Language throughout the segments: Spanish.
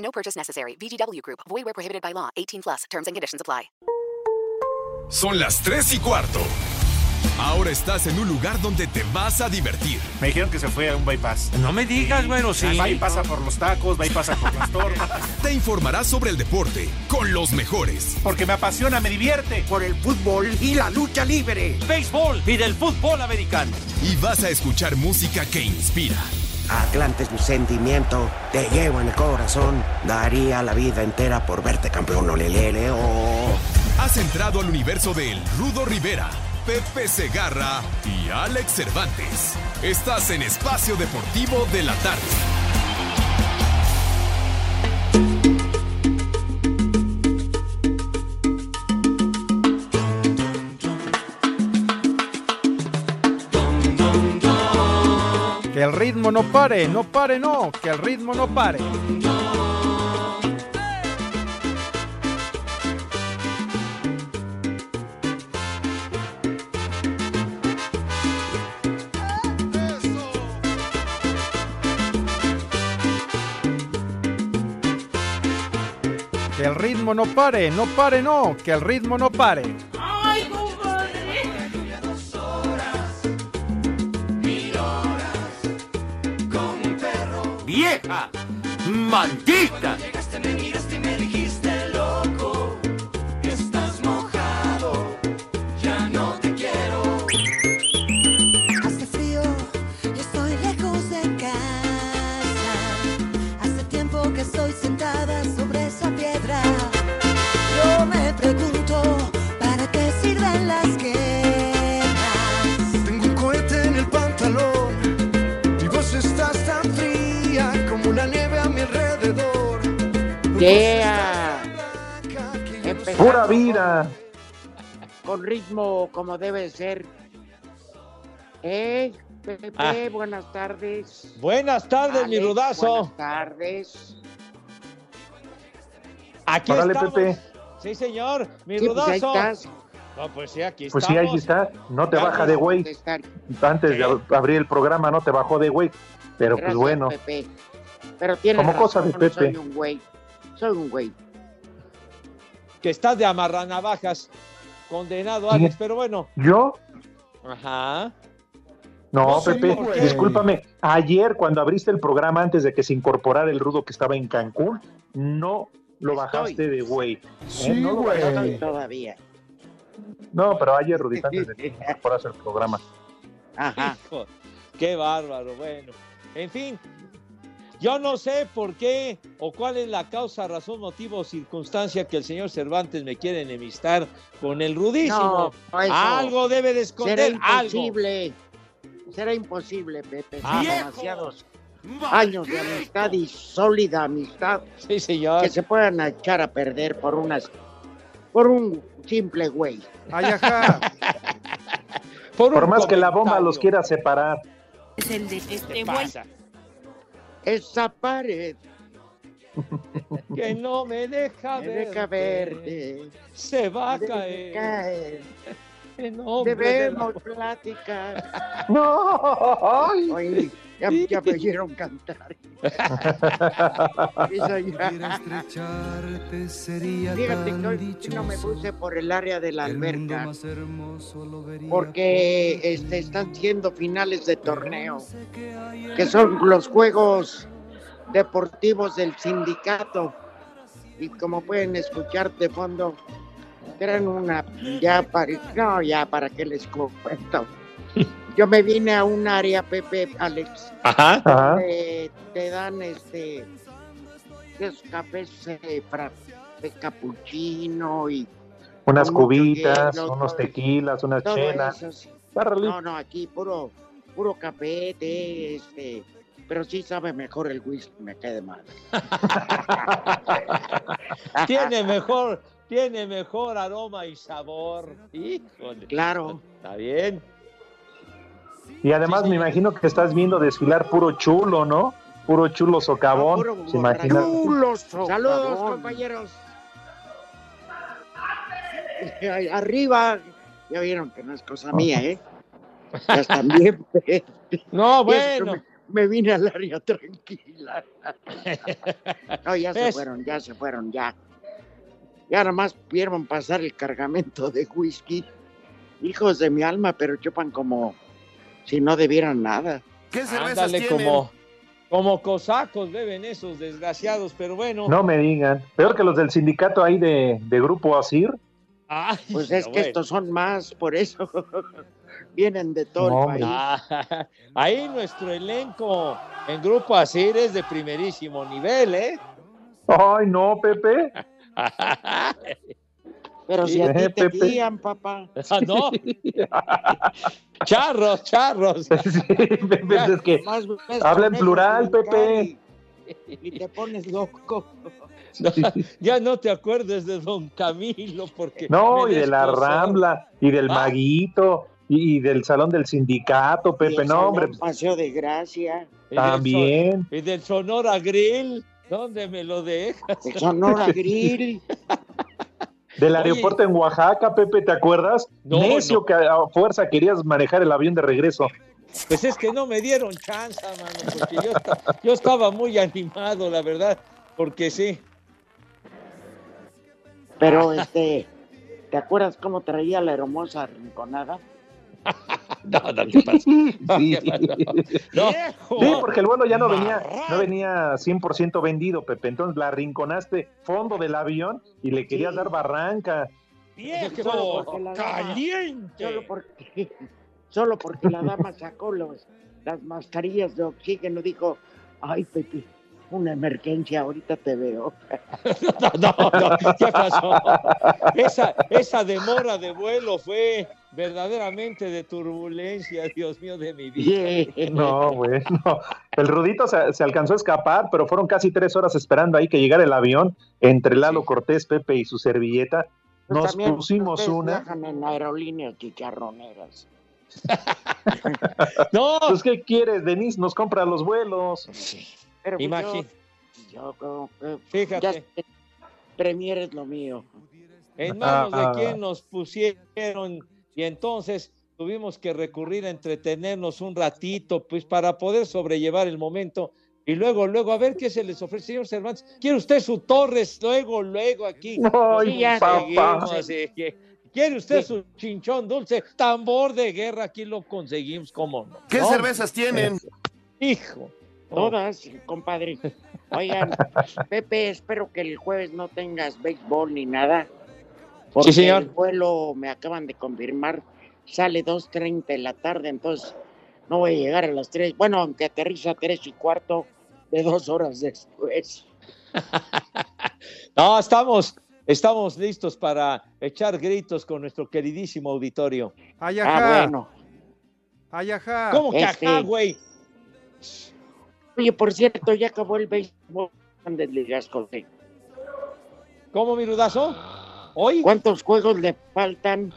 No purchase necessary. VGW Group. Void where prohibited by law. 18 plus. Terms and conditions apply. Son las 3 y cuarto. Ahora estás en un lugar donde te vas a divertir. Me dijeron que se fue a un bypass. No me digas, bueno, sí. Va y pasa por los tacos, va y pasa por las tortas. Te informarás sobre el deporte con los mejores. Porque me apasiona, me divierte. Por el fútbol y la lucha libre. Béisbol y del fútbol americano. Y vas a escuchar música que inspira. Atlante es mi sentimiento, te llevo en el corazón. Daría la vida entera por verte campeón, olelele, oh. Has entrado al universo de El Rudo Rivera, Pepe Segarra y Alex Cervantes. Estás en Espacio Deportivo de la Tarde. Que el ritmo no pare, no pare, no, que el ritmo no pare. Que el ritmo no pare, no pare, no, que el ritmo no pare. ¡Maldita! Ritmo como debe ser. Eh, Pepe, Ah. buenas tardes. Buenas tardes, mi Alex, rudazo. Buenas tardes. Aquí Órale, estamos. Pepe. Sí, señor, mi Sí, pues ahí rudazo. estás. No, pues sí, aquí Pues sí, estamos. ahí está. No te Ya baja de güey. Antes de ab- abrir el programa no te bajó de güey. Pero pues Gracias, bueno. Pepe. Pero tienes Como cosa de razón, no Pepe. Soy un güey. Soy un güey. Que estás de amarranavajas. Condenado. Alex, pero bueno. ¿Yo? Ajá. No, Pepe, discúlpame. Ayer, cuando abriste el programa, antes de que se incorporara el rudo que estaba en Cancún, no lo bajaste de güey. ¿eh? Sí, no, lo güey. todavía. No, pero ayer, Rudita, antes de que incorporase el programa. Ajá. Hijo, qué bárbaro, bueno. En fin, yo no sé por qué o cuál es la causa, razón, motivo o circunstancia que el señor Cervantes me quiere enemistar con el rudísimo. No, eso. algo debe de Será esconder, algo. imposible. Será imposible, Pepe. Ah. Demasiados años de amistad y sólida amistad Sí, señor. que se puedan echar a perder por unas por un simple güey. Ay, ajá. Por, Por más que la bomba los quiera separar. Es el de ¿Qué este güey. Esa pared Que no me deja me deja verte. Se va a caer. caer. En nombre de la- Debemos platicar. No, ay. Oye, ya, ya me oyeron cantar. Eso ya. Fíjate que hoy no me puse por el área de la alberca porque este, están siendo finales de torneo, que son los juegos deportivos del sindicato. Y como pueden escuchar de fondo, eran una, ya para, no, ya para que les cuento. Yo me vine a un área, Pepe, Alex, Ajá. Ajá. donde te dan este, esos cafés eh, frappé capuchino y Unas cubitas, hielo, unos tequilas, unas chelas. eso. sí. Bárrale. No, no, aquí puro, puro café, té, este, pero sí sabe mejor el whisky, me quede mal. tiene mejor, tiene mejor aroma y sabor. Híjole. Claro. Está bien. Y además me imagino que estás viendo desfilar puro chulo, ¿no? Puro chulo socavón. Puro ¿Se imagina? Chulos, Saludos, compañeros. Arriba, ya vieron que no es cosa mía, ¿eh? Ya están bien. No, bueno. Me, me vine al área tranquila. No, ya se Es- fueron, ya se fueron, ya. Ya nomás vieron pasar el cargamento de whisky. Hijos de mi alma, pero chupan como si no debieran nada. ¿Qué Ándale como, como cosacos beben esos desgraciados, pero bueno. No me digan. Peor que los del sindicato ahí de, de Grupo Asir. Ay, Pues es que bueno. estos son más, por eso vienen de todo No, el país. Ah, ahí nuestro elenco en grupo Asir es de primerísimo nivel, ¿eh? Ay, no, Pepe. Pero si a ti te guían, papá. Ah, no. charros, charros. Sí, Pepe, es que habla en plural, Pepe. Y, te pones loco. No, ya no te acuerdes de Don Camilo, porque. No, y de la. Rambla, y del Ah. Maguito, y, y del Salón del Sindicato, Pepe. No, hombre, Paseo de Gracia. Y del también. Son- Y del Sonora Grill. ¿Dónde me lo dejas? El Sonora Grill. Del Oye. aeropuerto en Oaxaca, Pepe, ¿te acuerdas? No, Necio no. que a fuerza querías manejar el avión de regreso. Pues es que no me dieron chance, mano, porque yo, yo estaba muy animado, la verdad, porque sí. Pero este, ¿te acuerdas cómo traía la hermosa rinconada? No, no, ¿qué pasa? Sí. No, Sí, porque el vuelo ya no venía, no venía 100% vendido, Pepe. Entonces la rinconaste fondo del avión y le querías Sí. dar barranca. viejo, Solo porque la dama- caliente. Solo porque, solo porque la dama sacó los, las mascarillas de oxígeno, dijo, ay Pepe, una emergencia, ahorita te veo. No, no, no, ¿qué pasó? Esa, esa demora de vuelo fue verdaderamente de turbulencia, Dios mío de mi vida. No, bueno. El Rudito se, se alcanzó a escapar, pero fueron casi tres horas esperando ahí que llegara el avión entre Lalo Cortés, Pepe y su servilleta. Pues Nos también pusimos una. en aerolíneas chicharroneras. No, Pues, ¿qué quieres, Denise? Nos compra los vuelos. Pero pues imagínate. yo, yo como que Fíjate. ya Premier es lo mío. en manos Ah. de quien nos pusieron y entonces tuvimos que recurrir a entretenernos un ratito, pues para poder sobrellevar el momento y luego, luego, a ver qué se les ofrece, señor Cervantes. ¿Quiere usted su Torres? Luego, luego aquí. Papá. conseguimos, así que, ¿Quiere usted su chinchón dulce? Tambor de guerra, aquí lo conseguimos, ¿cómo no? ¿Qué No, cervezas tienen? Hijo. Todas, compadre. Oigan, Pepe, espero que el jueves no tengas béisbol ni nada. Porque Sí, señor. el vuelo, me acaban de confirmar, sale 2.30 de la tarde, entonces no voy a llegar a las 3. Bueno, aunque aterriza a 3 y cuarto de dos horas después. No, estamos, estamos listos para echar gritos con nuestro queridísimo auditorio. Ay, Ah, ajá. bueno. Ay, ajá. ¿Cómo que Este- acá, güey? Oye, por cierto, ya acabó el béisbol de Ligas José. ¿Cómo, mi rudazo? ¿Hoy? ¿Cuántos juegos le faltan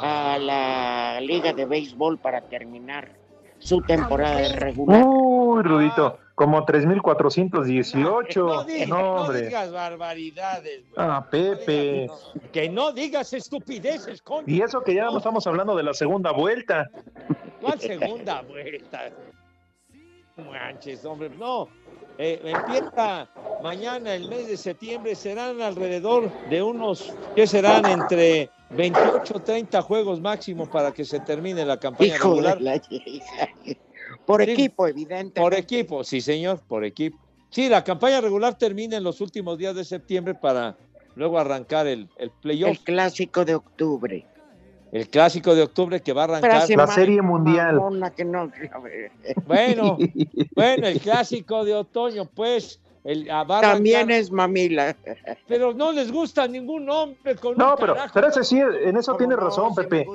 a la Liga de Béisbol para terminar su temporada de regular? Uy, Rudito, como 3.418. No, digas, No, no digas barbaridades. Ah, Pepe. Que no digas estupideces, coño. Y eso que ya no estamos hablando de la segunda vuelta. ¿Cuál segunda vuelta? Manches, hombre, no. Eh, empieza mañana el mes de septiembre, serán alrededor de unos, ¿qué serán? Entre 28 30 juegos máximo para que se termine la campaña Hijo regular. la. Por Sí. equipo, evidente. Por equipo, sí, señor, por equipo. Sí, la campaña regular termina en los últimos días de septiembre para luego arrancar el, el playoff, El clásico de octubre. El clásico de octubre que va a arrancar. La serie mundial. mamona que no- Bueno, bueno, el clásico de otoño, pues, el, ah, También es mamila. pero no les gusta ningún nombre con No, un pero, pero ese sí, en eso ¿Cómo tiene no? razón, Pepe.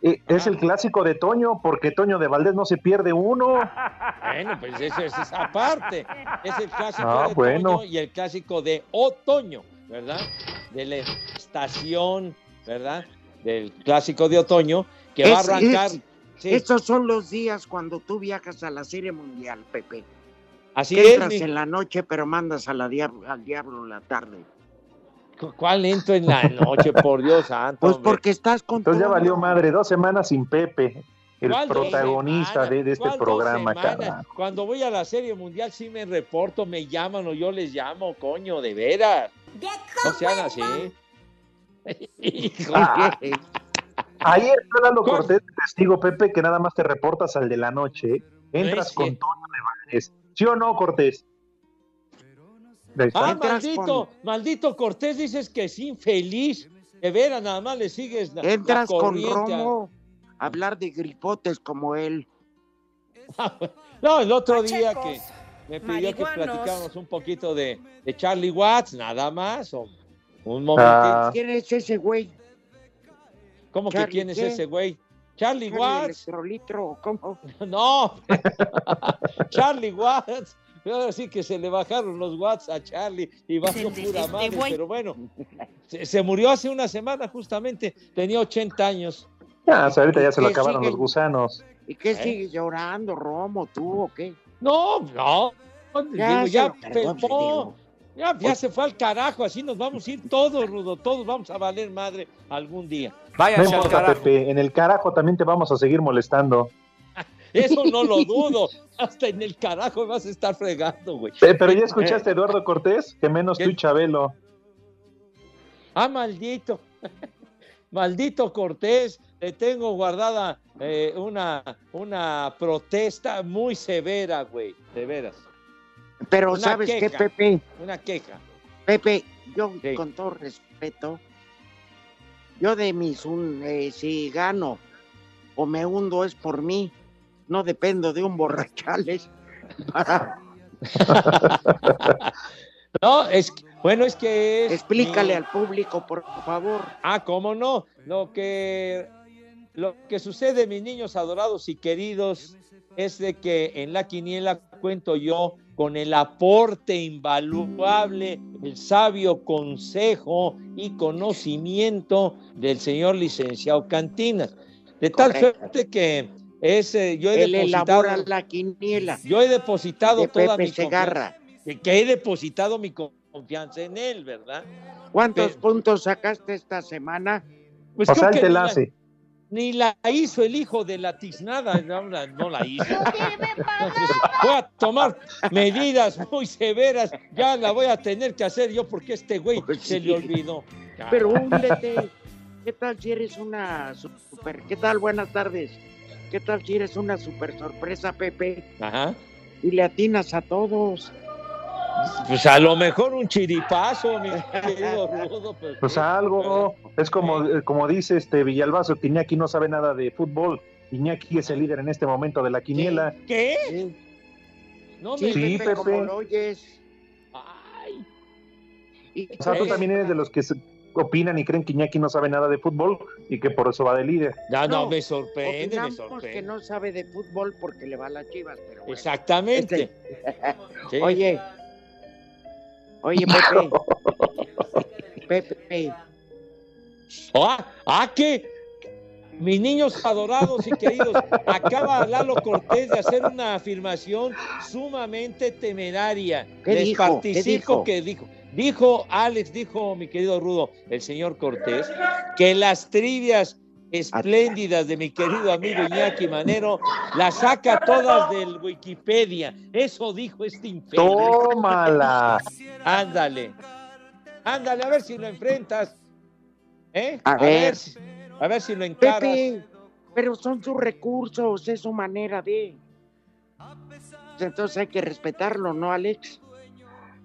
eh, es el clásico de Toño, porque Toño de Valdés no se pierde uno. Bueno, pues eso es esa parte. Es el clásico Ah, de bueno. otoño y el clásico de otoño, ¿verdad? De la estación, ¿verdad? Del clásico de otoño que va a arrancar. es- sí, Estos son los días cuando tú viajas a la Serie Mundial, Pepe. así Que es. entras mi- en la noche, pero mandas a la diablo, al diablo en la tarde. ¿Cu- ¿Cuál entro en la noche, por Dios santo? Pues porque estás con Entonces ya valió madre, dos semanas sin Pepe, el ¿Cuál dos protagonista de, de este ¿Cuál dos programa, carajo. Cuando voy a la Serie Mundial sí me reporto, me llaman o yo les llamo, coño, de veras. No sean así. Ah, Ahí está Lalo Cortés, testigo Pepe, que nada más te reportas al de la noche. Entras es con. Toño de Valdés. ¿Sí o no, Cortés? Ah, Entras maldito, maldito Cortés, dices que es infeliz. De veras, nada más le sigues la, la Entras con Romo a hablar de gripotes como él. No, el otro día que me pidió que platicáramos un poquito de, de Charlie Watts, nada más. Un momento. Ah, ¿Quién es ese güey? ¿Cómo que Charlie, quién es ¿qué? ese güey? Charlie Charlie Watts. Electrolitro, ¿cómo? No, Charlie Watts. Ahora sí que se le bajaron los watts a Charlie y va con Este- pura este madre, pero bueno, se, se murió hace una semana justamente, tenía 80 años. ya, sea, ahorita ya se lo Que acabaron siguen- los gusanos. ¿Y qué ¿Eh? sigues llorando, Romo, tú o qué? No, no, Ya digo, se ya lo perdón. Ya, ya se fue al carajo, así nos vamos a ir todos, Rudo, todos vamos a valer madre algún día. No Váyanse al carajo. Pepe, en el carajo también te vamos a seguir molestando. Eso no lo dudo, hasta en el carajo vas a estar fregando, güey. Pe- Pero ya escuchaste a Eduardo Cortés, que menos ¿Qué? tú y Chabelo. Ah, maldito. Maldito Cortés, le tengo guardada eh, una, una protesta muy severa, güey, de veras. Pero Una ¿sabes qué. Pepe? Una queja. Pepe, yo Sí. con todo respeto, yo de mis, un, eh, si gano o me hundo es por mí, no dependo de un borrachales para No, es que- bueno, es que es. explícale al público, por favor. Ah, cómo no. Lo que, lo que sucede, mis niños adorados y queridos, es de que en la quiniela cuento yo con el aporte invaluable, el sabio consejo y conocimiento del señor licenciado Cantinas. De tal Correcto. suerte que es, eh, yo he Él depositado, elabora la quiniela yo he depositado de toda Pepe mi Segarra. confianza, que, que he depositado mi confianza en él, ¿verdad? ¿Cuántos puntos sacaste esta semana? Pues O creo sea, que el te la- hace. Ni la hizo el hijo de la tiznada, no, la- no la hizo. Entonces, voy a tomar medidas muy severas, ya la voy a tener que hacer yo porque este güey Pues se sí. le olvidó. Pero húndete. ¿Qué tal si eres una super? ¿Qué tal? Buenas tardes. ¿Qué tal si eres una super sorpresa, Pepe? Ajá. Y le atinas a todos. Pues a lo mejor un chiripazo, mi querido Rudo. Pues, Pues algo, es como, como dice este Villalbazo, que Iñaki no sabe nada de fútbol. Iñaki es el líder en este momento de la quiniela. ¿Qué? Sí, No sí, me Sí, Pepe, como lo oyes. Ay, Y- O sea, tú Sí. también eres de los que se- opinan y creen que Iñaki no sabe nada de fútbol y que por eso va de líder. ya no, No, me sorprende, me sorprende. que no sabe de fútbol porque le va a las chivas, pero bueno. Exactamente. Sí. Oye, oye, Pepe. Pepe, Ah, ah, que mis niños adorados y queridos, acaba Lalo Cortés de hacer una afirmación sumamente temeraria. ¿Qué Les dijo? ¿Qué dijo? que dijo. Dijo Alex, dijo mi querido Rudo, el señor Cortés, que las trivias espléndidas de mi querido amigo Iñaki Manero las saca todas del Wikipedia. Eso dijo este infeliz. ¡Tómala! Ándale. Ándale, a ver si lo enfrentas. ¿Eh? A ver. si- a ver si lo encaras. Pepe, pero son sus recursos, es su manera de. Pues Entonces hay que respetarlo, ¿no, Alex?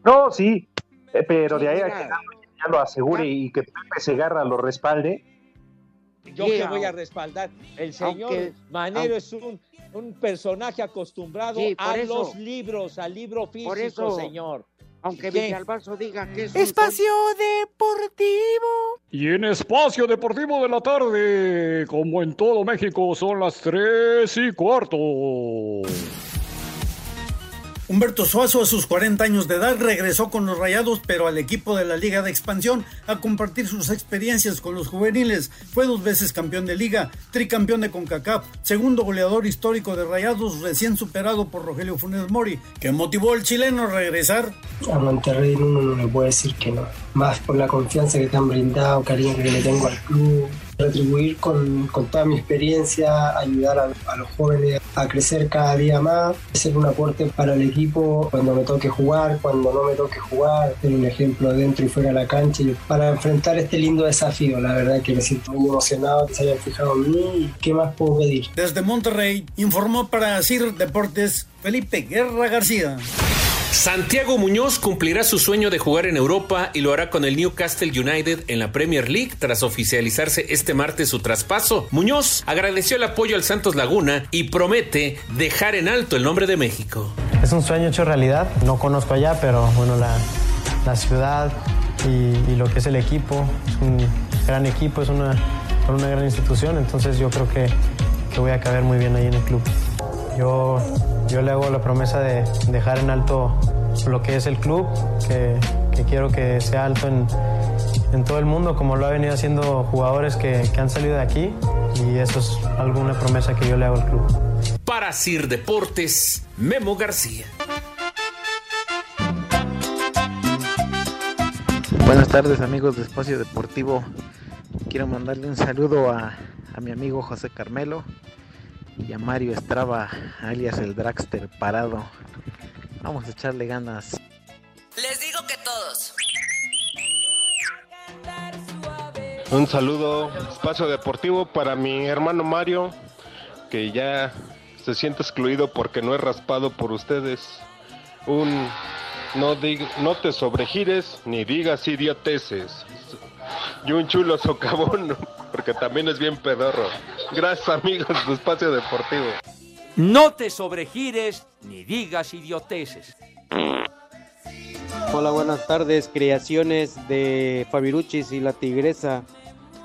No, sí, eh, pero de ahí a que ya lo asegure y que Pepe Segarra lo respalde. Yo Sí, que voy a respaldar. El señor aunque- Manero aunque- es un, un personaje acostumbrado Sí, a eso. los libros, al libro físico, eso. señor. Aunque ¿Qué? Villalbazo diga que es un Espacio Deportivo. Y en Espacio Deportivo de la tarde, como en todo México, son las tres y cuarto. Humberto Suazo a sus 40 años de edad regresó con los Rayados, pero al equipo de la Liga de Expansión a compartir sus experiencias con los juveniles. Fue dos veces campeón de liga, tricampeón de CONCACAF, segundo goleador histórico de Rayados, recién superado por Rogelio Funes Mori, que motivó al chileno a regresar. A Monterrey no le puede decir que no. Más por la confianza que te han brindado, cariño que le tengo al club. Retribuir con, con toda mi experiencia, ayudar a, los jóvenes a crecer cada día más, ser un aporte para el equipo cuando me toque jugar, cuando no me toque jugar, ser un ejemplo dentro y fuera de la cancha para enfrentar este lindo desafío. La verdad que me siento muy emocionado que se hayan fijado en mí qué más puedo pedir. Desde Monterrey informó para CIR Deportes Felipe Guerra García. Santiago Muñoz cumplirá su sueño de jugar en Europa y lo hará con el Newcastle United en la Premier League tras oficializarse este martes su traspaso. Muñoz agradeció el apoyo al Santos Laguna y promete dejar en alto el nombre de México. Es un sueño hecho realidad. No conozco allá, pero bueno, la, la ciudad y, lo que es el equipo es un gran equipo, es una, una gran institución. Entonces yo creo que, que voy a caber muy bien ahí en el club. Yo, yo le hago la promesa de dejar en alto lo que es el club, que, que quiero que sea alto en, en, todo el mundo, como lo ha venido haciendo jugadores que, que han salido de aquí. Y eso es alguna promesa que yo le hago al club. Para Sir Deportes, Memo García. Buenas tardes amigos de Espacio Deportivo. Quiero mandarle un saludo a, a mi amigo José Carmelo y a Mario Estraba, alias el Dragster parado. Vamos a echarle ganas. Les digo que todos. Un saludo, espacio deportivo para mi hermano Mario, que ya se siente excluido porque no es raspado por ustedes. Un no, dig- no te sobregires ni digas idioteces. Y un chulo socavón, porque también es bien pedorro. Gracias amigos de Espacio Deportivo. No te sobregires ni digas idioteces. Hola, buenas tardes, creaciones de Fabiruchis y la Tigresa.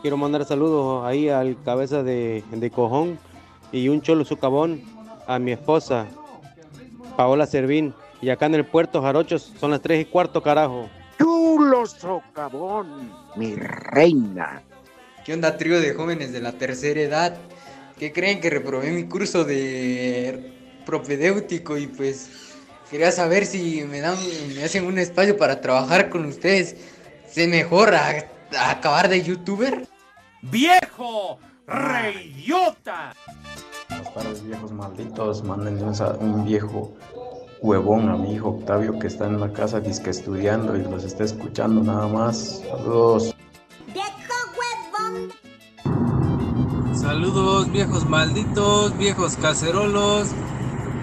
Quiero mandar saludos ahí al cabeza de, de cojón y un cholo sucabón a mi esposa, Paola Servín. Y acá en el puerto Jarochos son las 3 y cuarto, carajo. Chulo socavón, mi reina. ¿Qué onda, trío de jóvenes de la tercera edad? ¿Qué creen que reprobé mi curso de propedéutico y pues quería saber si me dan, me hacen un espacio para trabajar con ustedes? ¿Se mejora a acabar de youtuber? ¡Viejo! ¡Reyota! Buenas tardes, viejos malditos. Sa- un viejo huevón a mi hijo Octavio que está en la casa disque estudiando y los está escuchando nada más. Saludos. Saludos viejos malditos, viejos cacerolos.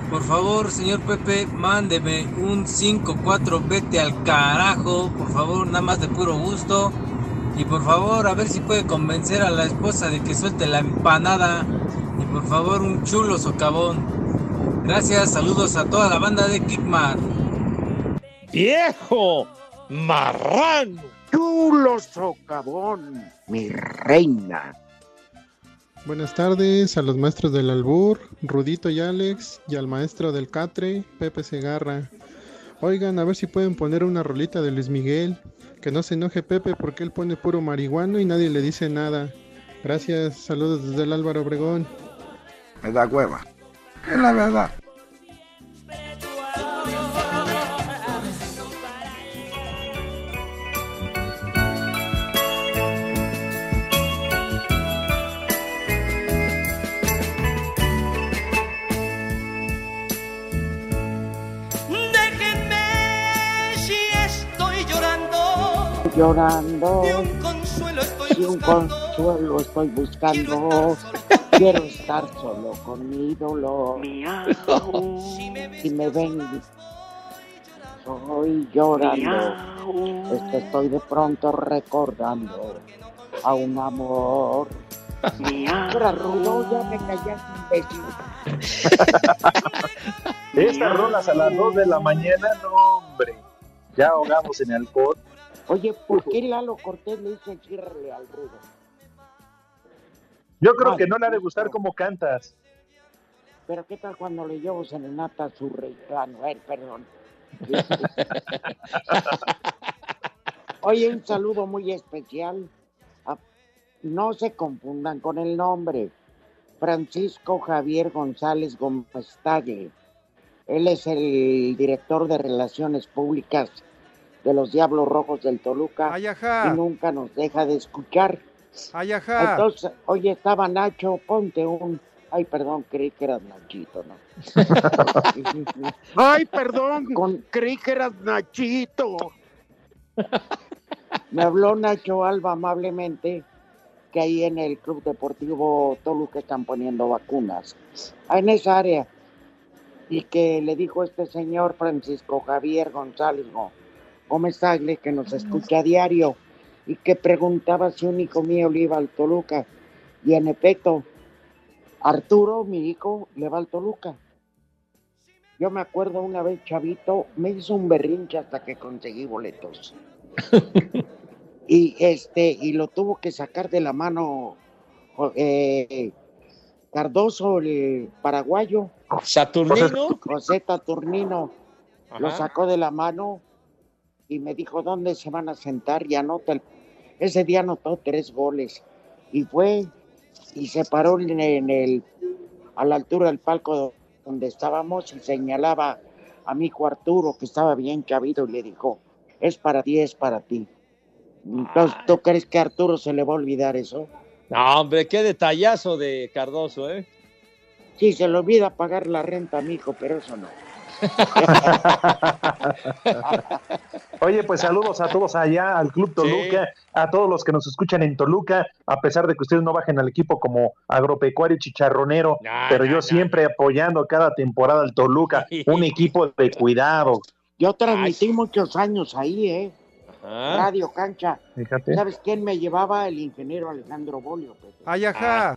Por favor, señor Pepe, mándeme un 5-4, vete al carajo. Por favor, nada más de puro gusto. Y por favor, a ver si puede convencer a la esposa de que suelte la empanada. Y por favor, un chulo socavón. Gracias, saludos a toda la banda de Kickmar. ¡Viejo! ¡Marrano! ¡Chulo socavón, mi reina! Buenas tardes a los maestros del Albur, Rudito y Alex, y al maestro del Catre, Pepe Segarra. Oigan, a ver si pueden poner una rolita de Luis Miguel. Que no se enoje Pepe porque él pone puro marihuano y nadie le dice nada. Gracias, saludos desde el Álvaro Obregón. Me da hueva. Es la verdad. Déjenme si estoy llorando. Llorando. Y un consuelo estoy Y un consuelo estoy buscando. Quiero estar solo con mi dolor. Si me ven, estoy llorando. Es que estoy de pronto recordando a un amor. Ahora, Rulo, ya me callas, imbécil. Estas rolas a las 2 de la mañana, no, hombre. ya ahogamos en alcohol. Oye, ¿por qué Lalo Cortés le dice ciérrale al rudo? Yo creo que no le ha de gustar cómo cantas. Pero ¿qué tal cuando le llevo serenata a su reclamo? A ver, perdón. Oye, un saludo muy especial. a- no se confundan con el nombre. Francisco Javier González Gómez Tagle. Él es el director de Relaciones Públicas de los Diablos Rojos del Toluca y nunca nos deja de escuchar. Entonces, oye, estaba Nacho, ponte un... Ay, perdón, creí que eras Nachito, ¿no? Ay, perdón, creí que eras Nachito. Me habló Nacho Alba amablemente que ahí en el Club Deportivo Toluca están poniendo vacunas ah, en esa área y que le dijo este señor Francisco Javier González Gó- Gómez Tagle que nos escucha a diario y que preguntaba si un hijo mío le iba al Toluca y en efecto Arturo, mi hijo, le va al Toluca. Yo me acuerdo una vez, chavito, me hizo un berrinche hasta que conseguí boletos. y este, y lo tuvo que sacar de la mano eh, Cardoso, el paraguayo. ¿Saturnino? José Saturnino. Lo sacó de la mano y me dijo dónde se van a sentar y anota. el- Ese día anotó tres goles y fue y se paró en el, a la altura del palco donde estábamos y señalaba a mi hijo Arturo que estaba bien chavido y le dijo, es para ti, es para ti. Entonces, ¿tú crees que a Arturo se le va a olvidar eso? No, hombre, qué detallazo de Cardoso, ¿eh? Sí, se le olvida pagar la renta a mi hijo, pero eso no. Oye, pues saludos a todos allá, al Club Toluca, a todos los que nos escuchan en Toluca, a pesar de que ustedes no bajen al equipo como agropecuario chicharronero, pero yo siempre apoyando cada temporada al Toluca, un equipo de cuidado. Yo transmití muchos años ahí, ¿eh? Ah. Radio Cancha. Fíjate. ¿Sabes quién me llevaba? El ingeniero Alejandro Bolio. Pepe. Ay, ajá.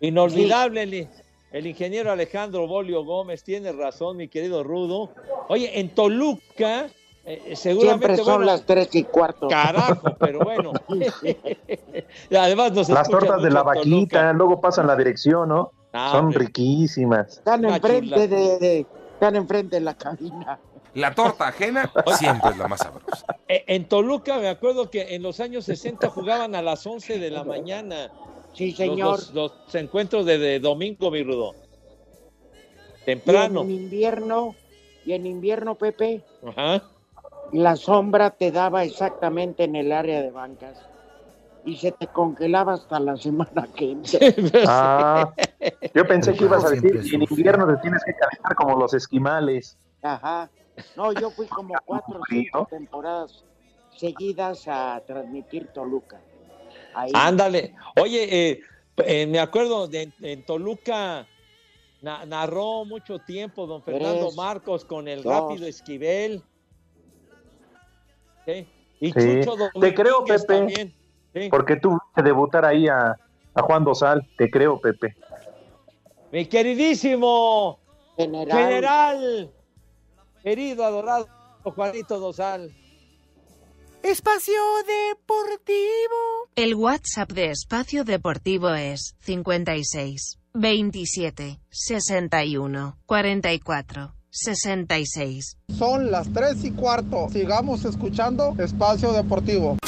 Inolvidable el, el ingeniero Alejandro Bolio Gómez, tiene razón, mi querido Rudo. Oye, en Toluca, eh, seguramente. Siempre son bueno, las tres y cuarto. Carajo, pero bueno. Además, nos Las tortas de la Toluca. vaquita, luego pasan la dirección, ¿no? Ah, Son riquísimas. Están enfrente de, de- están enfrente de la cabina. La torta ajena siempre es la más sabrosa. Eh, En Toluca, me acuerdo que en los años 60 jugaban a las 11 de la mañana. Sí, Los- señor. Los, los encuentros de, de domingo, mi Rudo. Y Temprano. en invierno, y en invierno, Pepe, Ajá. la sombra te daba exactamente en el área de bancas y se te congelaba hasta la semana que entra. Ah, yo pensé que ibas a decir en invierno te tienes que calentar como los esquimales. Ajá. No, yo fui como cuatro o cinco temporadas seguidas a transmitir Toluca. Ahí. Ándale. Oye, eh, eh, me acuerdo de en Toluca na- narró mucho tiempo don Fernando Tres, Marcos con el dos. rápido Esquivel. Sí. Y Sí. Chucho Te creo, Pepe, también. Sí. porque tú viste debutar ahí a, a Juan Dosal, te creo, Pepe. Mi queridísimo General. general, querido, adorado Juanito Dosal. Espacio Deportivo. El WhatsApp de Espacio Deportivo es 56 27 61 44 66. Son las 3 y cuarto. Sigamos escuchando Espacio Deportivo.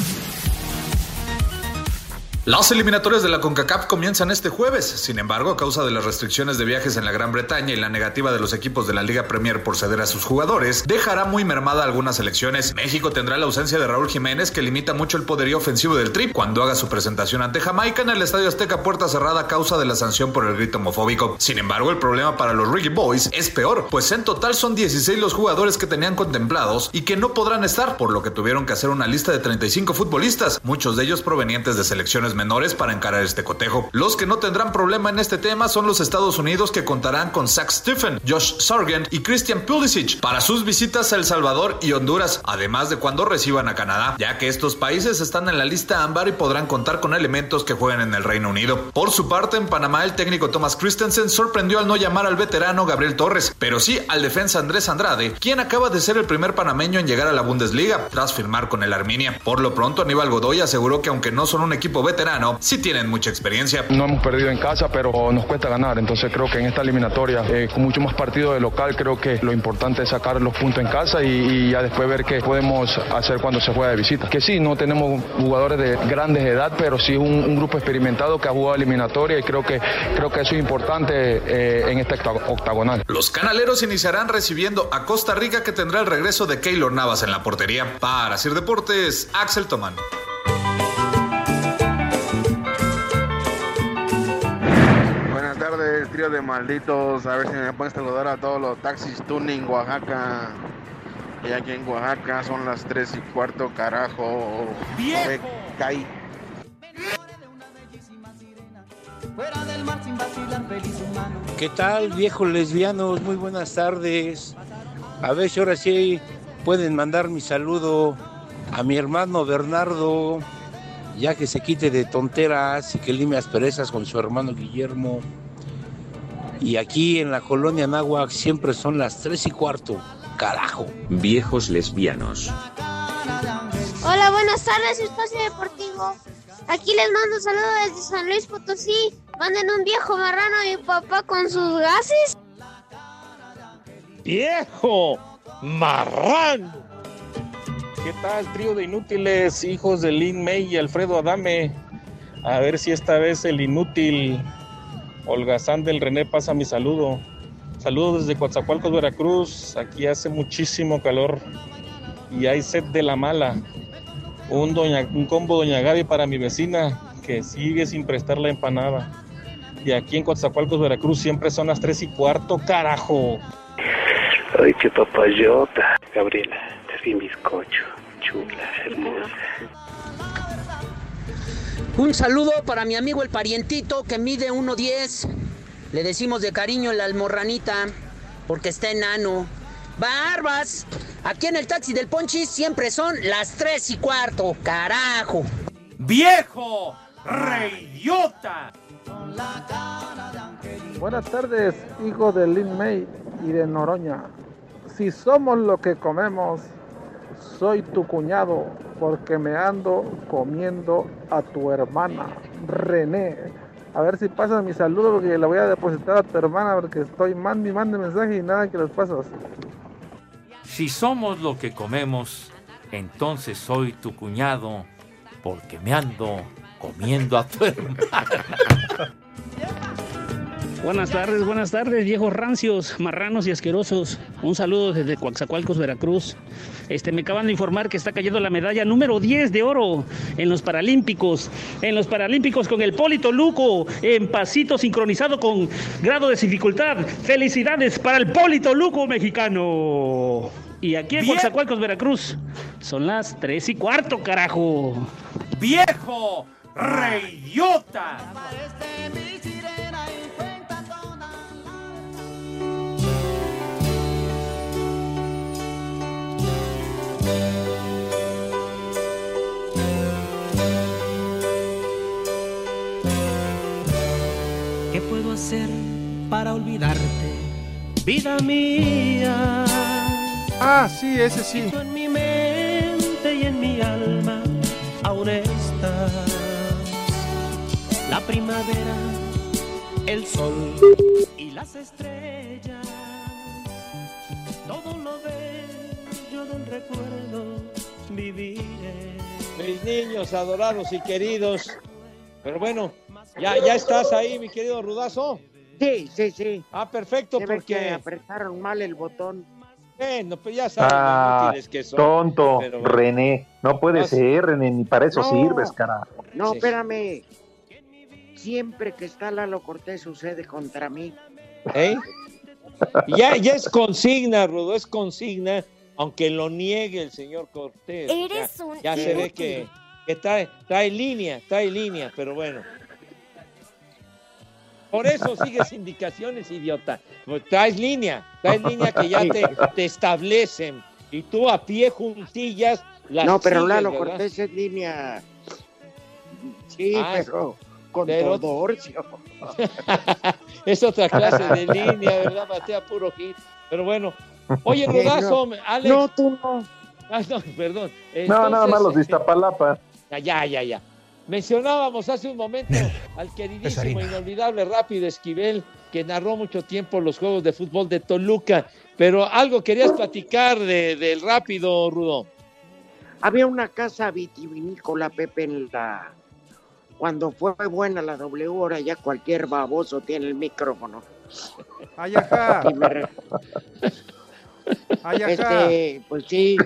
Las eliminatorias de la CONCACAF comienzan este jueves. Sin embargo, a causa de las restricciones de viajes en la Gran Bretaña y la negativa de los equipos de la Liga Premier por ceder a sus jugadores, dejará muy mermada algunas selecciones. México tendrá la ausencia de Raúl Jiménez, que limita mucho el poderío ofensivo del Trip cuando haga su presentación ante Jamaica en el Estadio Azteca puerta cerrada a causa de la sanción por el grito homofóbico. Sin embargo, el problema para los Reggae Boys es peor, pues en total son 16 los jugadores que tenían contemplados y que no podrán estar, por lo que tuvieron que hacer una lista de 35 futbolistas, muchos de ellos provenientes de selecciones menores para encarar este cotejo. Los que no tendrán problema en este tema son los Estados Unidos que contarán con Zach Stephen, Josh Sargent y Christian Pulisic para sus visitas a El Salvador y Honduras, además de cuando reciban a Canadá, ya que estos países están en la lista ámbar y podrán contar con elementos que jueguen en el Reino Unido. Por su parte, en Panamá el técnico Thomas Christensen sorprendió al no llamar al veterano Gabriel Torres, pero sí al defensa Andrés Andrade, quien acaba de ser el primer panameño en llegar a la Bundesliga tras firmar con el Arminia. Por lo pronto, Aníbal Godoy aseguró que aunque no son un equipo veterano, sí tienen mucha experiencia. No hemos perdido en casa, pero nos cuesta ganar, entonces creo que en esta eliminatoria, eh, con mucho más partido de local, creo que lo importante es sacar los puntos en casa y, y ya después ver qué podemos hacer cuando se juega de visita. Que sí, no tenemos jugadores de grandes edad, pero sí un, un grupo experimentado que ha jugado eliminatoria y creo que, creo que eso es importante eh, en esta octa- octagonal. Los canaleros iniciarán recibiendo a Costa Rica que tendrá el regreso de Keylor Navas en la portería. Para Sir Deportes, Axel Tomán. Trío de malditos. A ver si me pueden saludar a todos los taxis tuning Oaxaca. Y aquí en Oaxaca son las 3 y cuarto, carajo. Me caí. ¿Qué tal, viejos lesbianos? Muy buenas tardes. A ver si ahora sí pueden mandar mi saludo a mi hermano Bernardo, ya que se quite de tonteras y que lime asperezas con su hermano Guillermo. Y aquí en la colonia Náhuac siempre son las tres y cuarto. Carajo. Viejos lesbianos. Hola, buenas tardes, Espacio Deportivo. Aquí les mando saludos desde San Luis Potosí. Manden un viejo marrano a mi papá con sus gases. ¡Viejo marrano! ¿Qué tal, trío de inútiles, hijos de Lin May y Alfredo Adame? A ver si esta vez el inútil Holgazán del René pasa mi saludo. Saludos desde Coatzacoalcos, Veracruz. Aquí hace muchísimo calor y hay sed de la mala. Un, doña, un combo Doña Gaby para mi vecina que sigue sin prestar la empanada. Y aquí en Coatzacoalcos, Veracruz siempre son las 3 y cuarto, carajo. Ay, qué papayota. Gabriela, te vi bizcocho. Chula, hermosa. Un saludo para mi amigo el parientito que mide 1.10. Le decimos de cariño la almorranita porque está enano. Barbas, aquí en el taxi del Ponchis siempre son las 3 y cuarto, carajo. ¡Viejo! ¡Reyota! Buenas tardes, hijo de Lin May y de Noroña. Si somos lo que comemos, soy tu cuñado, porque me ando comiendo a tu hermana, René. A ver si pasas mi saludo, porque le voy a depositar a tu hermana, porque estoy mande y mande mensaje y nada que los pasas. Si somos lo que comemos, entonces soy tu cuñado, porque me ando comiendo a tu hermano. Buenas tardes, buenas tardes, viejos rancios, marranos y asquerosos. Un saludo desde Coaxacualcos, Veracruz. Este, me acaban de informar que está cayendo la medalla número 10 de oro en los Paralímpicos. En los Paralímpicos con el Polito Luco en pasito sincronizado con grado de dificultad. Felicidades para el Polito Luco mexicano. Y aquí en. Coaxacualcos, Veracruz, son las 3 y cuarto, carajo. ¡Viejo! ¡Reyota! Mía. Ah, sí, ese sí. Tú en mi mente y en mi alma aún estás. La primavera, el sol y las estrellas. Todo lo bello del recuerdo viviré. Mis niños adorados y queridos. Pero bueno, ya, ya estás ahí, mi querido Rudazo. Sí, sí, sí. Ah, perfecto, Se ve que porque. apretaron mal el botón. Bueno, pues ya saben lo Ah, que son. tonto, pero. René. No puede No, ser, René, ni para eso No. sirves, carajo. No, Sí. espérame. Siempre que está Lalo Cortés sucede contra mí. ¿Eh? Ya, ya es consigna, Rudo, es consigna, aunque lo niegue el señor Cortés. Eres ya, un ya se ve que que trae, trae línea, trae línea, pero bueno. Por eso sigues indicaciones, idiota. Pues traes línea, traes línea que ya te, te establecen. Y tú a pie juntillas las no, pero sigues, Lalo ¿verdad? Cortés es línea. Sí, Ah, pero con pero- todo orcio. es otra clase de línea, ¿verdad? Batea puro hit. Pero bueno. Oye, Rudazo, no. Alex. No, tú no. Ah, no, perdón. No, nada más los de Entonces, Iztapalapa. Ya, ya, ya. Mencionábamos hace un momento al queridísimo, inolvidable, rápido Esquivel, que narró mucho tiempo los juegos de fútbol de Toluca. Pero algo querías platicar de- del rápido, Rudo. Había una casa vitivinícola, Pepe, en la. Cuando fue buena la W, ahora ya cualquier baboso tiene el micrófono. Ay, ajá. Ay. Este, pues sí,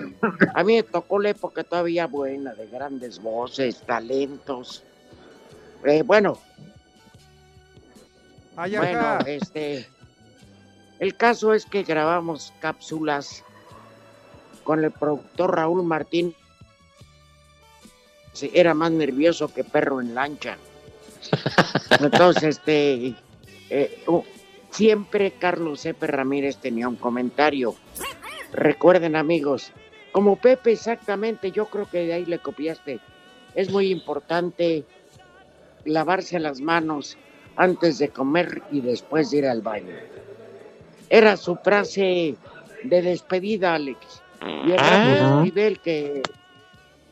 a mí me tocó la época todavía buena, de grandes voces, talentos. Eh, bueno, Ay, bueno, este, el caso es que grabamos cápsulas con el productor Raúl Martín. Sí, era más nervioso que perro en lancha. Entonces, este, eh, siempre Carlos Epe Ramírez tenía un comentario. Recuerden, amigos, como Pepe exactamente, yo creo que de ahí le copiaste. Es muy importante lavarse las manos antes de comer y después de ir al baño. Era su frase de despedida, Alex. Y el Ajá. nivel que,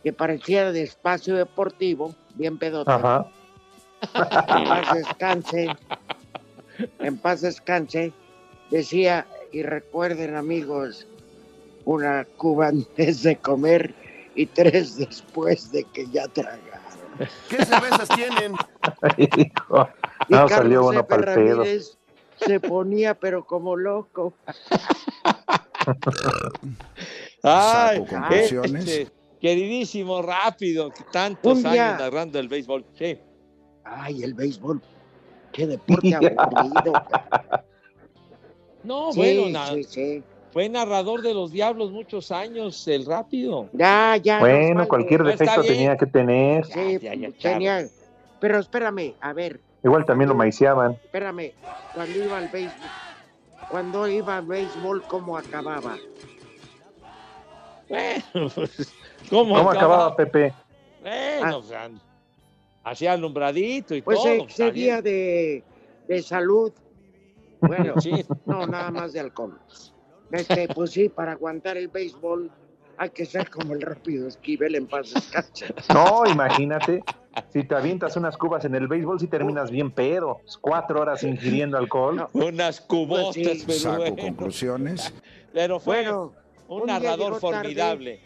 que parecía de espacio deportivo, bien pedota. Ajá. Descanse. En paz descanse. Decía, y recuerden amigos, una cuba antes de comer y tres después de que ya tragaron. ¿Qué cervezas tienen? Y no Carlos salió bueno para el pedo. Ramírez se ponía pero como loco. Ay, este, queridísimo, rápido, tantos día- años narrando el béisbol. Sí. Ay, el béisbol. Qué deporte aburrido. No, Sí, bueno, na- sí, sí. fue narrador de los Diablos muchos años, el rápido. Ya, ya. Bueno, cualquier No, defecto tenía que tener. Sí, Ya, tenía. Pero espérame, a ver, Igual también lo maiciaban. espérame. Cuando iba al béisbol, cuando iba al béisbol, ¿cómo acababa? Bueno, pues, ¿cómo, ¿Cómo acababa Pepe? Bueno, o sea, hacía alumbradito y Pues todo. eh, está sería bien. de, de salud. Bueno, Sí. no, nada más de alcohol. Este, pues sí, para aguantar el béisbol hay que ser como el rápido Esquivel en paz descanse. No, imagínate. Si te avientas unas cubas en el béisbol, si terminas bien pedo. Cuatro horas ingiriendo alcohol. Unas cubotas, Pues sí. pero Saco bueno. conclusiones. Pero fue Bueno, un, un día narrador llegó tarde. formidable.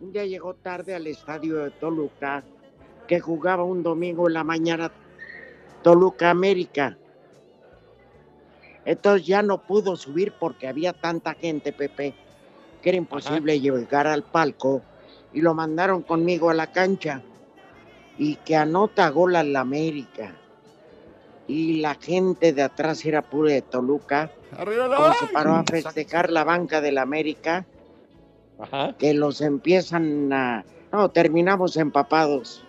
Un día llegó tarde al estadio de Toluca, que jugaba un domingo en la mañana Toluca América. Entonces ya no pudo subir porque había tanta gente, Pepe, que era imposible llegar al palco y lo mandaron conmigo a la cancha y que anota gol al América. Y la gente de atrás era pura de Toluca, como se paró a festejar la banca del América, que los empiezan a... No, terminamos empapados.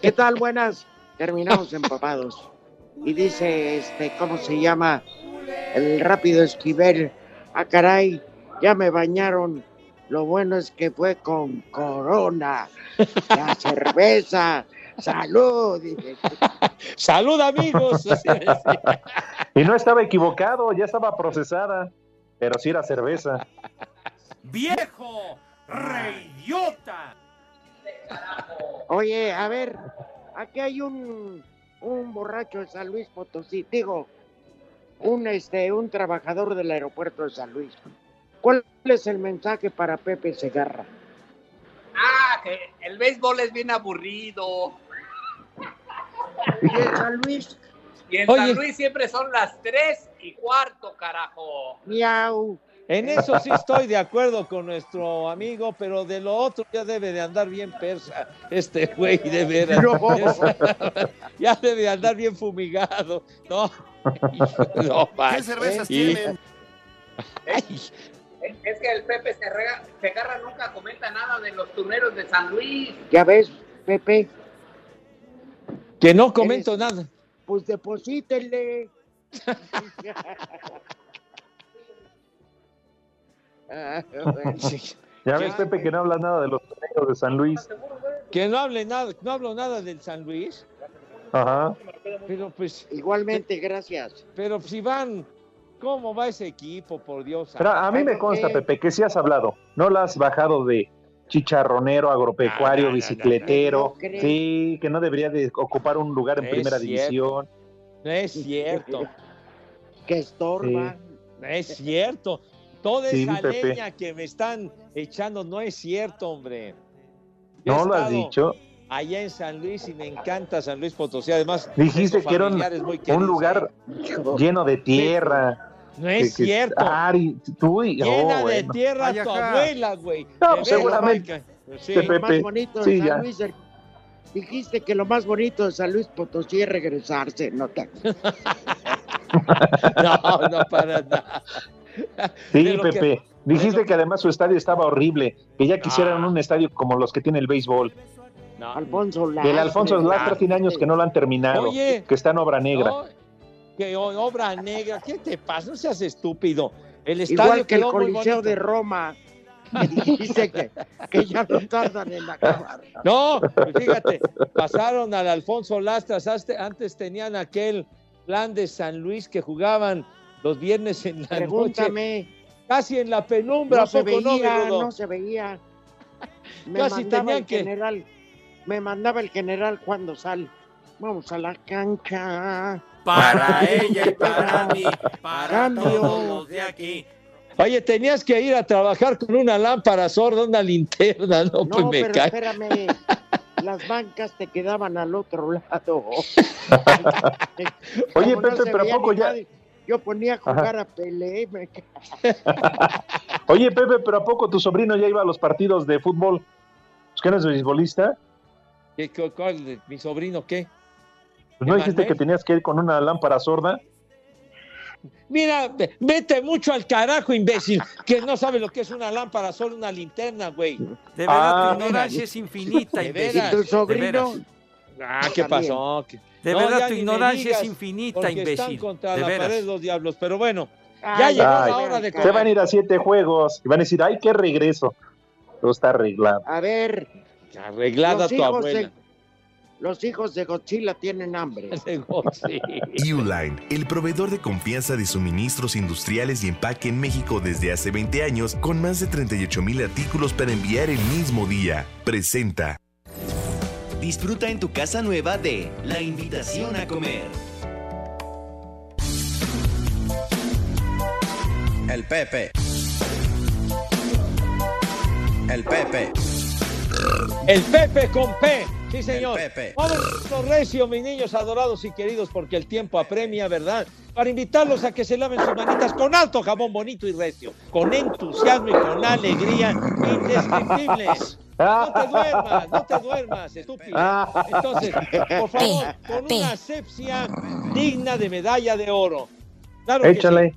¿Qué tal? Buenas. Terminamos empapados. Y dice, este, ¿cómo se llama? El rápido Esquivel. Ah, caray, ya me bañaron. Lo bueno es que fue con corona. La cerveza. Salud. Dice. Salud, amigos. Y no estaba equivocado, ya estaba procesada. Pero sí era cerveza. ¡Viejo! ¡Reidiota! Oye, a ver, aquí hay un, un borracho de San Luis Potosí, digo, un este, un trabajador del aeropuerto de San Luis. ¿Cuál es el mensaje para Pepe Segarra? Ah, que el béisbol es bien aburrido. ¿Y en San Luis? Y en Oye. San Luis siempre son las tres y cuarto, carajo. Miau. En eso sí estoy de acuerdo con nuestro amigo, pero de lo otro ya debe de andar bien persa este güey, de veras. No. Ya debe de andar bien fumigado. No, no ¿Qué cervezas Y- tienen? Es es que el Pepe Segarra, Segarra nunca comenta nada de los turneros de San Luis. Ya ves, Pepe, Que no comento nada. pues deposítenle. Ah, bueno. Ya ves, Pepe, que no habla nada de los torneos de San Luis. Que no hable nada, no hablo nada del San Luis. Ajá. Pero pues. Igualmente, gracias. Pero si van, ¿cómo va ese equipo, por Dios? Pero a mí me consta, Pepe, que sí has hablado. No la has bajado de chicharronero, agropecuario, No, no, no, no, bicicletero. no. Sí, que no debería de ocupar un lugar en Es primera cierto. división. No es cierto. Que estorba. No es cierto. Toda Sí, esa Pepe. leña que me están echando no es cierto, hombre. Yo No lo has dicho. Allá en San Luis y me encanta San Luis Potosí. Además, Dijiste que era un, lugar lleno de tierra. No es que- que- cierto. Ari, tú y- oh, Llena de bueno. tierra Ay, tu abuela, güey. No, De pues, seguramente. Sí. Pepe, Lo más bonito de sí, San ya. Luis, el- dijiste que lo más bonito de San Luis Potosí es regresarse, ¿no? te- No, no para nada. Sí, que- Pepe. Dijiste que además su estadio estaba horrible, que ya quisieran Ah. un estadio como los que tiene el béisbol. No, Alfonso Que Lastre. el Alfonso Lastra tiene años que no lo han terminado, Oye. que está en obra negra. no, que obra negra. ¿Qué te pasa? No seas estúpido. El estadio Igual que el Coliseo de Roma. que dijiste que, que ya no tardan en acabar. No, fíjate, pasaron al Alfonso Lastras. Antes tenían aquel plan de San Luis que jugaban los viernes en la noche, Pregúntame. casi en la penumbra. No ¿a se poco no, veía, Rudo? no se veía. Me Casi mandaba tenían el que- general, me mandaba el general cuando sal. Vamos a la cancha. Para ella y para mí, para Cambio. todos los de aquí. Oye, tenías que ir a trabajar con una lámpara sorda, una linterna, no, No, pues me pero cae. espérame. Las bancas te quedaban al otro lado. Oye, no Pepe, se pero ¿a veía poco ya? nadie, Yo ponía a jugar a Pelé. me- Oye, Pepe, pero ¿a poco tu sobrino ya iba a los partidos de fútbol? ¿Es que no es beisbolista? ¿Qué, qué- cuál, ¿Mi sobrino qué? Pues ¿No ¿Qué dijiste que tenías que ir con una lámpara sorda? Mira, ve- vete mucho al carajo, imbécil, que no sabe lo que es una lámpara, solo una linterna, güey. De verdad, Ah. tu ignorancia es infinita, De imbécil. ¿Y tu sobrino? Ah, ¿qué pasó? ¿Qué- De No, verdad, tu ignorancia digas, es infinita, porque están imbécil. contra De la veras. pared los diablos, pero bueno, ya Ay, llegó ay, la hora de Se van a ir a siete juegos y van a decir, ¡ay, qué regreso! Todo está arreglado. A ver, Arreglada tu abuela. de, los hijos de Godzilla tienen hambre. Uline, el proveedor de confianza de suministros industriales y empaque en México desde hace 20 años, con más de 38 mil artículos para enviar el mismo día, presenta. Disfruta en tu casa nueva de La Invitación a Comer. El Pepe. El Pepe. El Pepe con P. Sí, señor. El Pepe. Vámonos, recio, mis niños adorados y queridos, porque el tiempo apremia, ¿verdad? Para invitarlos a que se laven sus manitas con alto jabón bonito y recio, con entusiasmo y con alegría indescriptibles. No te duermas, no te duermas, estúpido. Entonces, por favor, con una asepsia digna de medalla de oro. Claro que sí. Échale.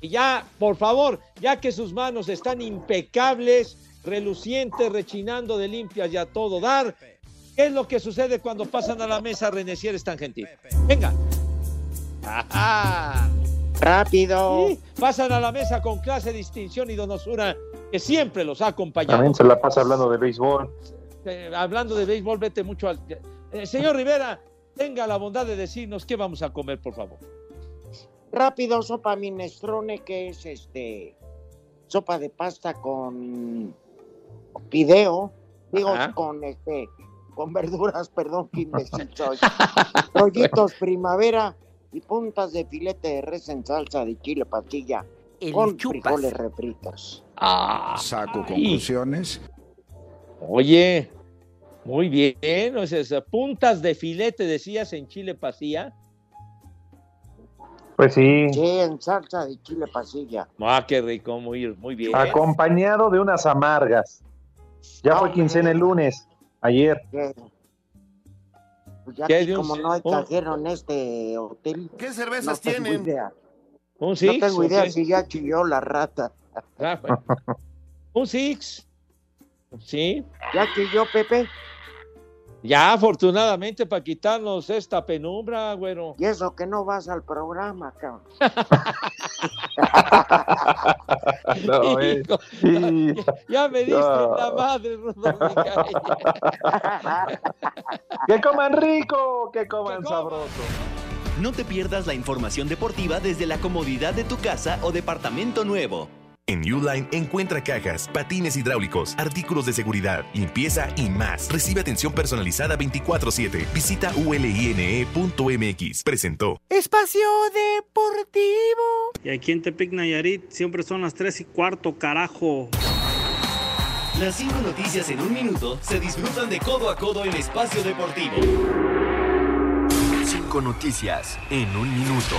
Y ya, por favor, ya que sus manos están impecables, relucientes, rechinando de limpias y a todo dar, ¿qué es lo que sucede cuando pasan a la mesa René si eres tan gentil? Venga. Ajá. Rápido. Sí, pasan a la mesa con clase, distinción y donosura que siempre los ha acompañado. También se la pasa hablando de béisbol. Eh, hablando de béisbol, vete mucho al... Eh, señor Rivera, tenga la bondad de decirnos qué vamos a comer, por favor. Rápido, sopa minestrone, que es este sopa de pasta con pideo, digo, Ajá. con este, con verduras, perdón, que soy. Rollitos primavera y puntas de filete de res en salsa de chile pastilla El con chupas. frijoles refritos. Saco conclusiones. Oye, muy bien, o sea, puntas de filete, decías, en chile pasilla. Pues sí, Sí, en salsa de chile pasilla. Ah, qué rico, muy, muy bien. acompañado de unas amargas. Ya fue No, quincena el lunes, ayer. Que- Pues ya ¿Qué que como no hay cajero en este hotel, ¿Qué cervezas tengo tienen? idea. ¿Un No tengo idea qué? si ya chilló la rata. Ah, bueno. Un six. Sí. ¿Ya chilló, Pepe? Ya, afortunadamente, para quitarnos esta penumbra, güero. Y eso que no vas al programa, cabrón. No, eh, Hijo, sí. Ya me diste No. la madre, Rodolfo Que coman rico, que coman sabroso. No te pierdas la información deportiva desde la comodidad de tu casa o departamento nuevo. En Uline encuentra cajas, patines hidráulicos, artículos de seguridad, limpieza y más. Recibe atención personalizada 24/7. Visita uline.mx. Presentó. Espacio Deportivo. Y aquí en Tepic Nayarit siempre son las 3 y cuarto, carajo. Las cinco noticias en un minuto se disfrutan de codo a codo en Espacio Deportivo. Cinco noticias en un minuto.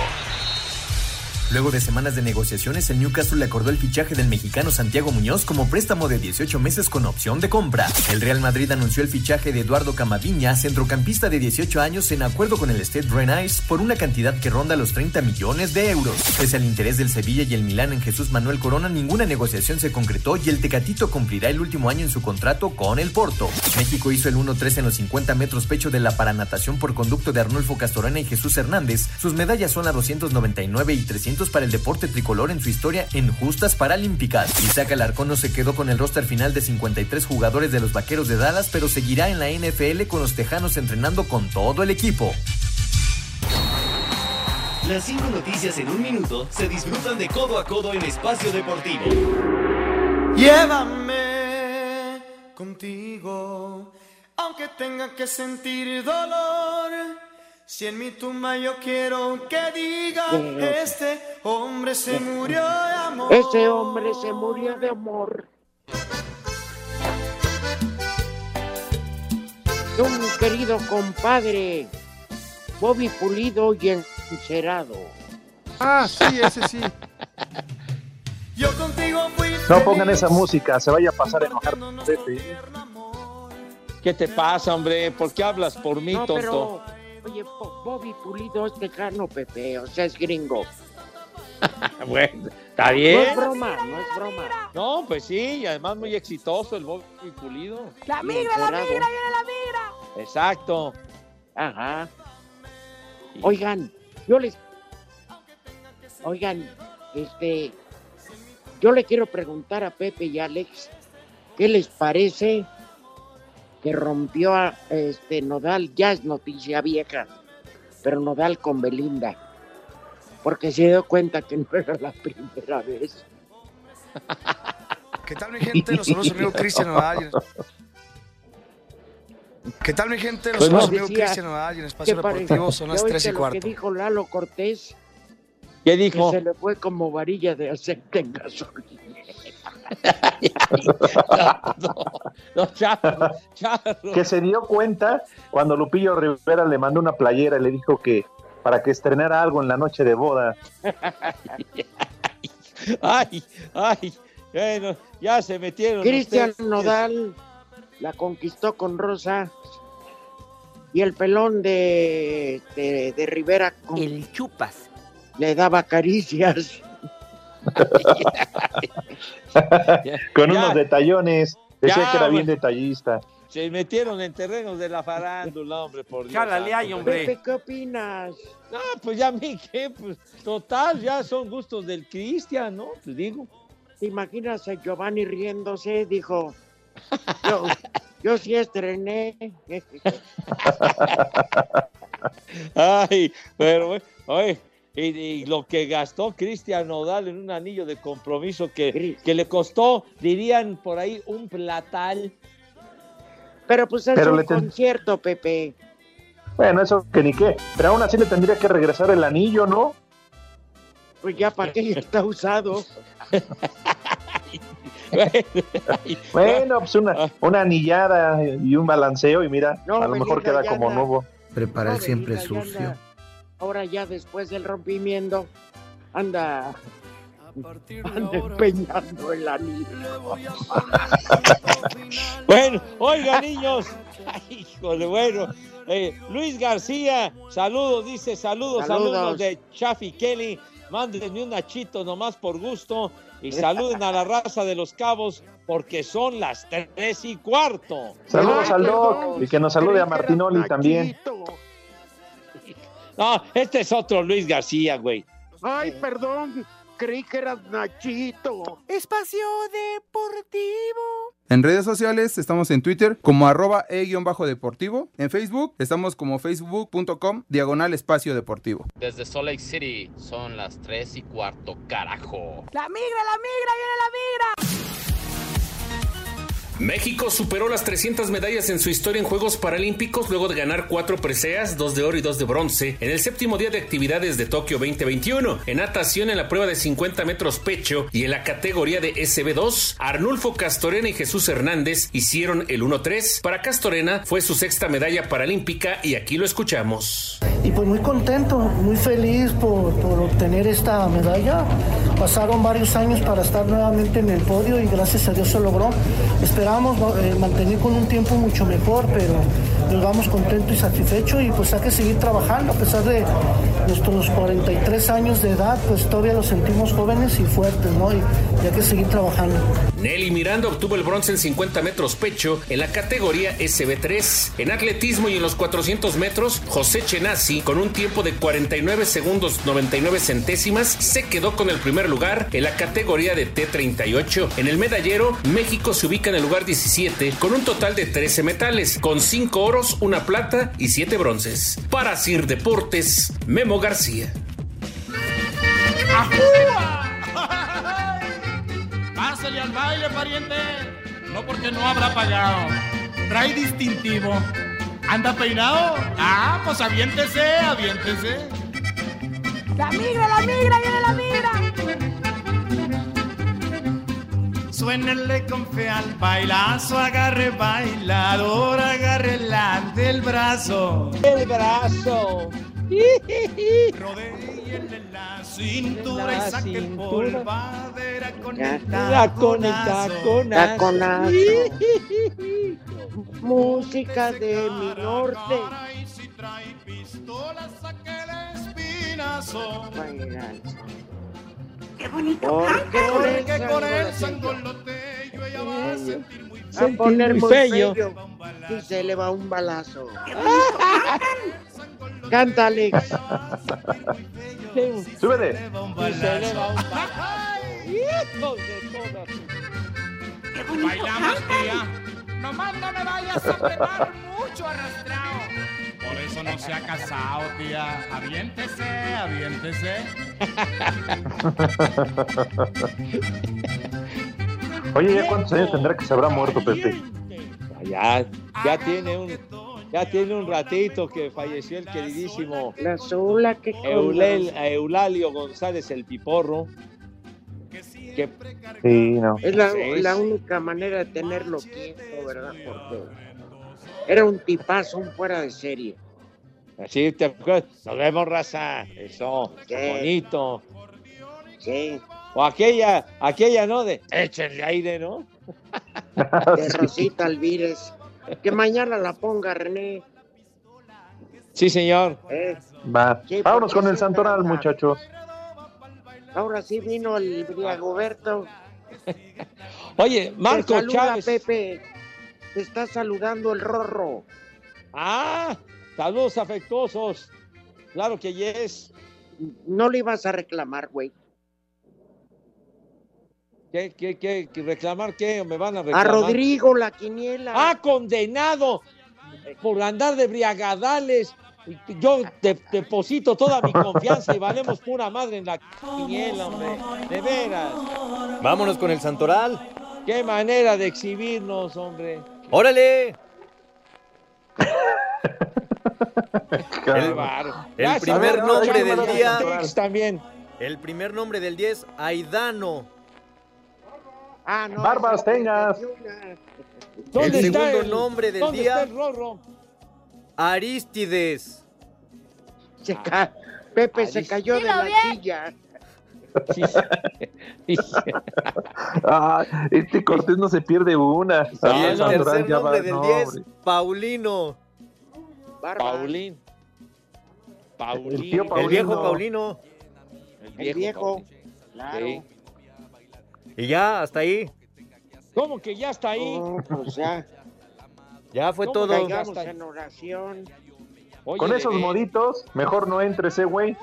Luego de semanas de negociaciones, el Newcastle le acordó el fichaje del mexicano Santiago Muñoz como préstamo de 18 meses con opción de compra. El Real Madrid anunció el fichaje de Eduardo Camavinga, centrocampista de 18 años, en acuerdo con el Stade Rennais por una cantidad que ronda los 30 millones de euros. Pese al interés del Sevilla y el Milán en Jesús Manuel Corona, ninguna negociación se concretó y el Tecatito cumplirá el último año en su contrato con el Porto. México hizo el 1-3 en los 50 metros pecho de la paranatación por conducto de Arnulfo Castorena y Jesús Hernández. Sus medallas son a 299 y 300 para el deporte tricolor en su historia en justas paralímpicas. Isaac Alarcón no se quedó con el roster final de 53 jugadores de los Vaqueros de Dallas, pero seguirá en la NFL con los Tejanos entrenando con todo el equipo. Las cinco noticias en un minuto se disfrutan de codo a codo en Espacio Deportivo. Llévame contigo, aunque tenga que sentir dolor. Si en mi tumba yo quiero que diga, este hombre se murió de amor. Ese hombre se murió de amor. Un querido compadre, Bobby Pulido y encerado. Ah, sí, ese sí. Yo contigo fui No pongan esa música, se vaya a pasar a enojar. ¿Qué te pasa, hombre? ¿Por qué hablas por mí, No, tonto? pero, oye, Bo- Bobby Pulido es tejano, Pepe, o sea, es gringo. bueno, está No bien. es broma, no es broma. No, pues sí, y además muy exitoso el Bobby Pulido. La migra, la migra, viene la migra. Exacto. Ajá. Oigan, yo les. Oigan, este. Yo le quiero preguntar a Pepe y Alex, ¿qué les parece que rompió a este Nodal? Ya es noticia vieja, pero Nodal con Belinda. Porque se dio cuenta que no era la primera vez. ¿Qué tal mi gente? Los saludos amigo Cristian Nodal. ¿Qué tal mi gente? Los Pues saludos amigo Cristian Nodal en Espacio ¿qué? Deportivo son las ¿Ya 3 y cuarto. que dijo Lalo Cortés? ¿Qué dijo? Que se le fue como varilla de aceite en gasolina. No, charro, charro. Que se dio cuenta cuando Lupillo Rivera le mandó una playera y le dijo que para que estrenara algo en la noche de boda. Ay, ay, bueno, ya se metieron. Cristian ustedes. Nodal la conquistó con Rosa y el pelón de, de, de Rivera con- El chupas. le daba caricias. Con Ya. unos detallones. Decía Ya, que era bien detallista. Se metieron en terrenos de la farándula, hombre, por Dios. Ahí, hombre. Pepe, ¿qué opinas? No, pues ya a mí qué, pues total, ya son gustos del Cristian, ¿no? Te digo. ¿Te imaginas a Giovanni riéndose? Dijo, yo, yo sí estrené. Ay, pero, oye, y, y lo que gastó Cristian Nodal en un anillo de compromiso que, que le costó, dirían por ahí, un platal. Pero pues es Pero un ten- concierto, Pepe. Bueno, eso que ni qué. Pero aún así le tendría que regresar el anillo, ¿no? Pues ya para qué ya está usado. Bueno, pues una, una anillada y un balanceo y mira, No, a lo mejor queda como nuevo. Prepara el siempre sucio. Ahora ya después del rompimiento anda, anda empeñando el anillo. Bueno, oiga, niños. Ay, híjole, bueno. eh, Luis García, saludos, dice saludos, Saludos. alumnos de Chaffy Kelly. mándenme un nachito nomás por gusto y saluden a la raza de los cabos porque son las tres y cuarto. Saludos al Doc y que nos salude a Martinoli también. No, este es otro Luis García, güey. Ay, perdón, creí que eras Nachito. Espacio Deportivo. En redes sociales estamos en Twitter como arroba e-deportivo. En Facebook estamos como facebook.com diagonal espacio deportivo. Desde Salt Lake City son las 3 y cuarto, carajo. La migra, la migra, viene la migra. México superó las 300 medallas en su historia en Juegos Paralímpicos luego de ganar cuatro preseas, dos de oro y dos de bronce, en el séptimo día de actividades de Tokio 2021. En natación en la prueba de 50 metros pecho y en la categoría de SB2, Arnulfo Castorena y Jesús Hernández hicieron el 1-3. Para Castorena fue su sexta medalla paralímpica y aquí lo escuchamos. Y pues muy contento, muy feliz por, por obtener esta medalla. Pasaron varios años para estar nuevamente en el podio y gracias a Dios se logró. Esperamos eh, mantener con un tiempo mucho mejor, pero nos vamos contentos y satisfechos y pues hay que seguir trabajando. A pesar de nuestros 43 años de edad, pues todavía los sentimos jóvenes y fuertes, ¿no? Y hay que seguir trabajando. Nelly Miranda obtuvo el bronce en 50 metros pecho en la categoría SB3. En atletismo y en los 400 metros, José Chenasi, con un tiempo de 49 segundos 99 centésimas, se quedó con el primer lugar en la categoría de T38. En el medallero, México se ubica en el lugar 17 con un total de 13 metales, con 5 oros, una plata y 7 bronces. Para Sir Deportes, Memo García. Pásale al baile, pariente. No porque no habrá pagado. Trae distintivo. ¿Anda peinado? Ah, pues aviéntese, aviéntese. La migra, la migra, viene la migra. Suénele con fe al bailazo, agarre bailador, agarre la del brazo. El brazo. La cintura La y saque cintura. polvadera con Ya. el el taconazo. Taconazo. Música de mi norte. Y si trae pistola, saque el espinazo. Qué bonito Porque el con el ella va a sentir muy Va a poner muy feo. Y se le va un balazo. Canta, Alex. Todas. Bailamos, tía. Nomás no me vayas a pegar mucho arrastrado. Por eso no se ha casado, tía. Aviéntese, aviéntese. Oye, ¿ya cuántos años tendrá que se habrá muerto, Pepe? Ya, ya tiene un, ya tiene un ratito que falleció el queridísimo La sola que Eulel- Eulalio González el Piporro. Que Sí, no. Es la única manera de tenerlo quieto, ¿verdad? Porque era un tipazo, un fuera de serie. así te acuerdas. Nos vemos, raza. Eso, Sí. bonito. Sí, O aquella, aquella, ¿no? De échenle aire, ¿no? de Rosita Alvírez. Que mañana la ponga René. Sí, señor. ¿eh? Va. Sí, Vámonos con el Santoral, muchachos. Ahora sí vino el Briagoberto. Oye, Marco saluda, Chávez. Pepe. Te está saludando el Rorro. Ah, saludos afectuosos. Claro que yes. No le ibas a reclamar, güey. ¿Qué, qué, qué, qué, reclamar qué? ¿Me van a A reclamar? Rodrigo, la quiniela. ¡Ah, condenado! Por andar de briagadales. Yo de- deposito toda mi confianza y valemos pura madre en la quiniela, hombre. De veras. Vámonos con el Santoral. Qué manera de exhibirnos, hombre. ¡Órale! Qué El, el primer nombre del día. También. El primer nombre del día es Aidano. Ah, no. Barbas tengas. una. ¿Dónde el está segundo el- nombre del ¿Dónde día, está el Rorro? Aristides. Se ca- Pepe se cayó de la silla. Ah, este Cortés no se pierde una. Y Ah, el tercer nombre del no, día es hombre. Paulino. Barba. Paulín. El Paulín. El Paulino. viejo Paulino. El viejo. Pauli. Claro. Sí. Y ya, hasta ahí. ¿Cómo que ya está ahí? Oh, pues ya. Ya fue ¿Cómo todo. Caigamos en oración. Oye, Con de esos moditos, mejor no entres, eh, güey.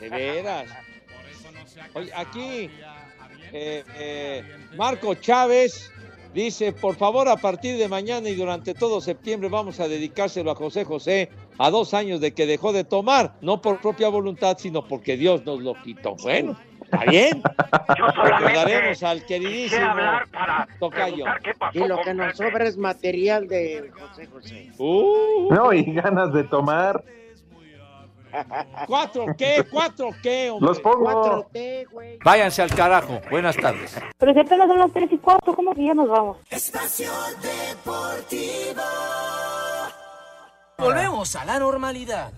De veras. Oye, aquí eh, eh, Marco Chávez dice, por favor, a partir de mañana y durante todo septiembre vamos a dedicárselo a José José a dos años de que dejó de tomar, no por propia voluntad, sino porque Dios nos lo quitó. Bueno, está bien. Recordaremos al queridísimo Tocayo. Y lo que nos sobra es material de José José. Uh, No, y ganas de tomar. ¿Cuatro qué? ¿Cuatro qué, hombre? Los pongo. Cuatro T, güey. Váyanse al carajo. Buenas tardes. Pero si apenas son las 3 y 4, ¿cómo que ya nos vamos? Espacio Deportivo. Volvemos a la normalidad.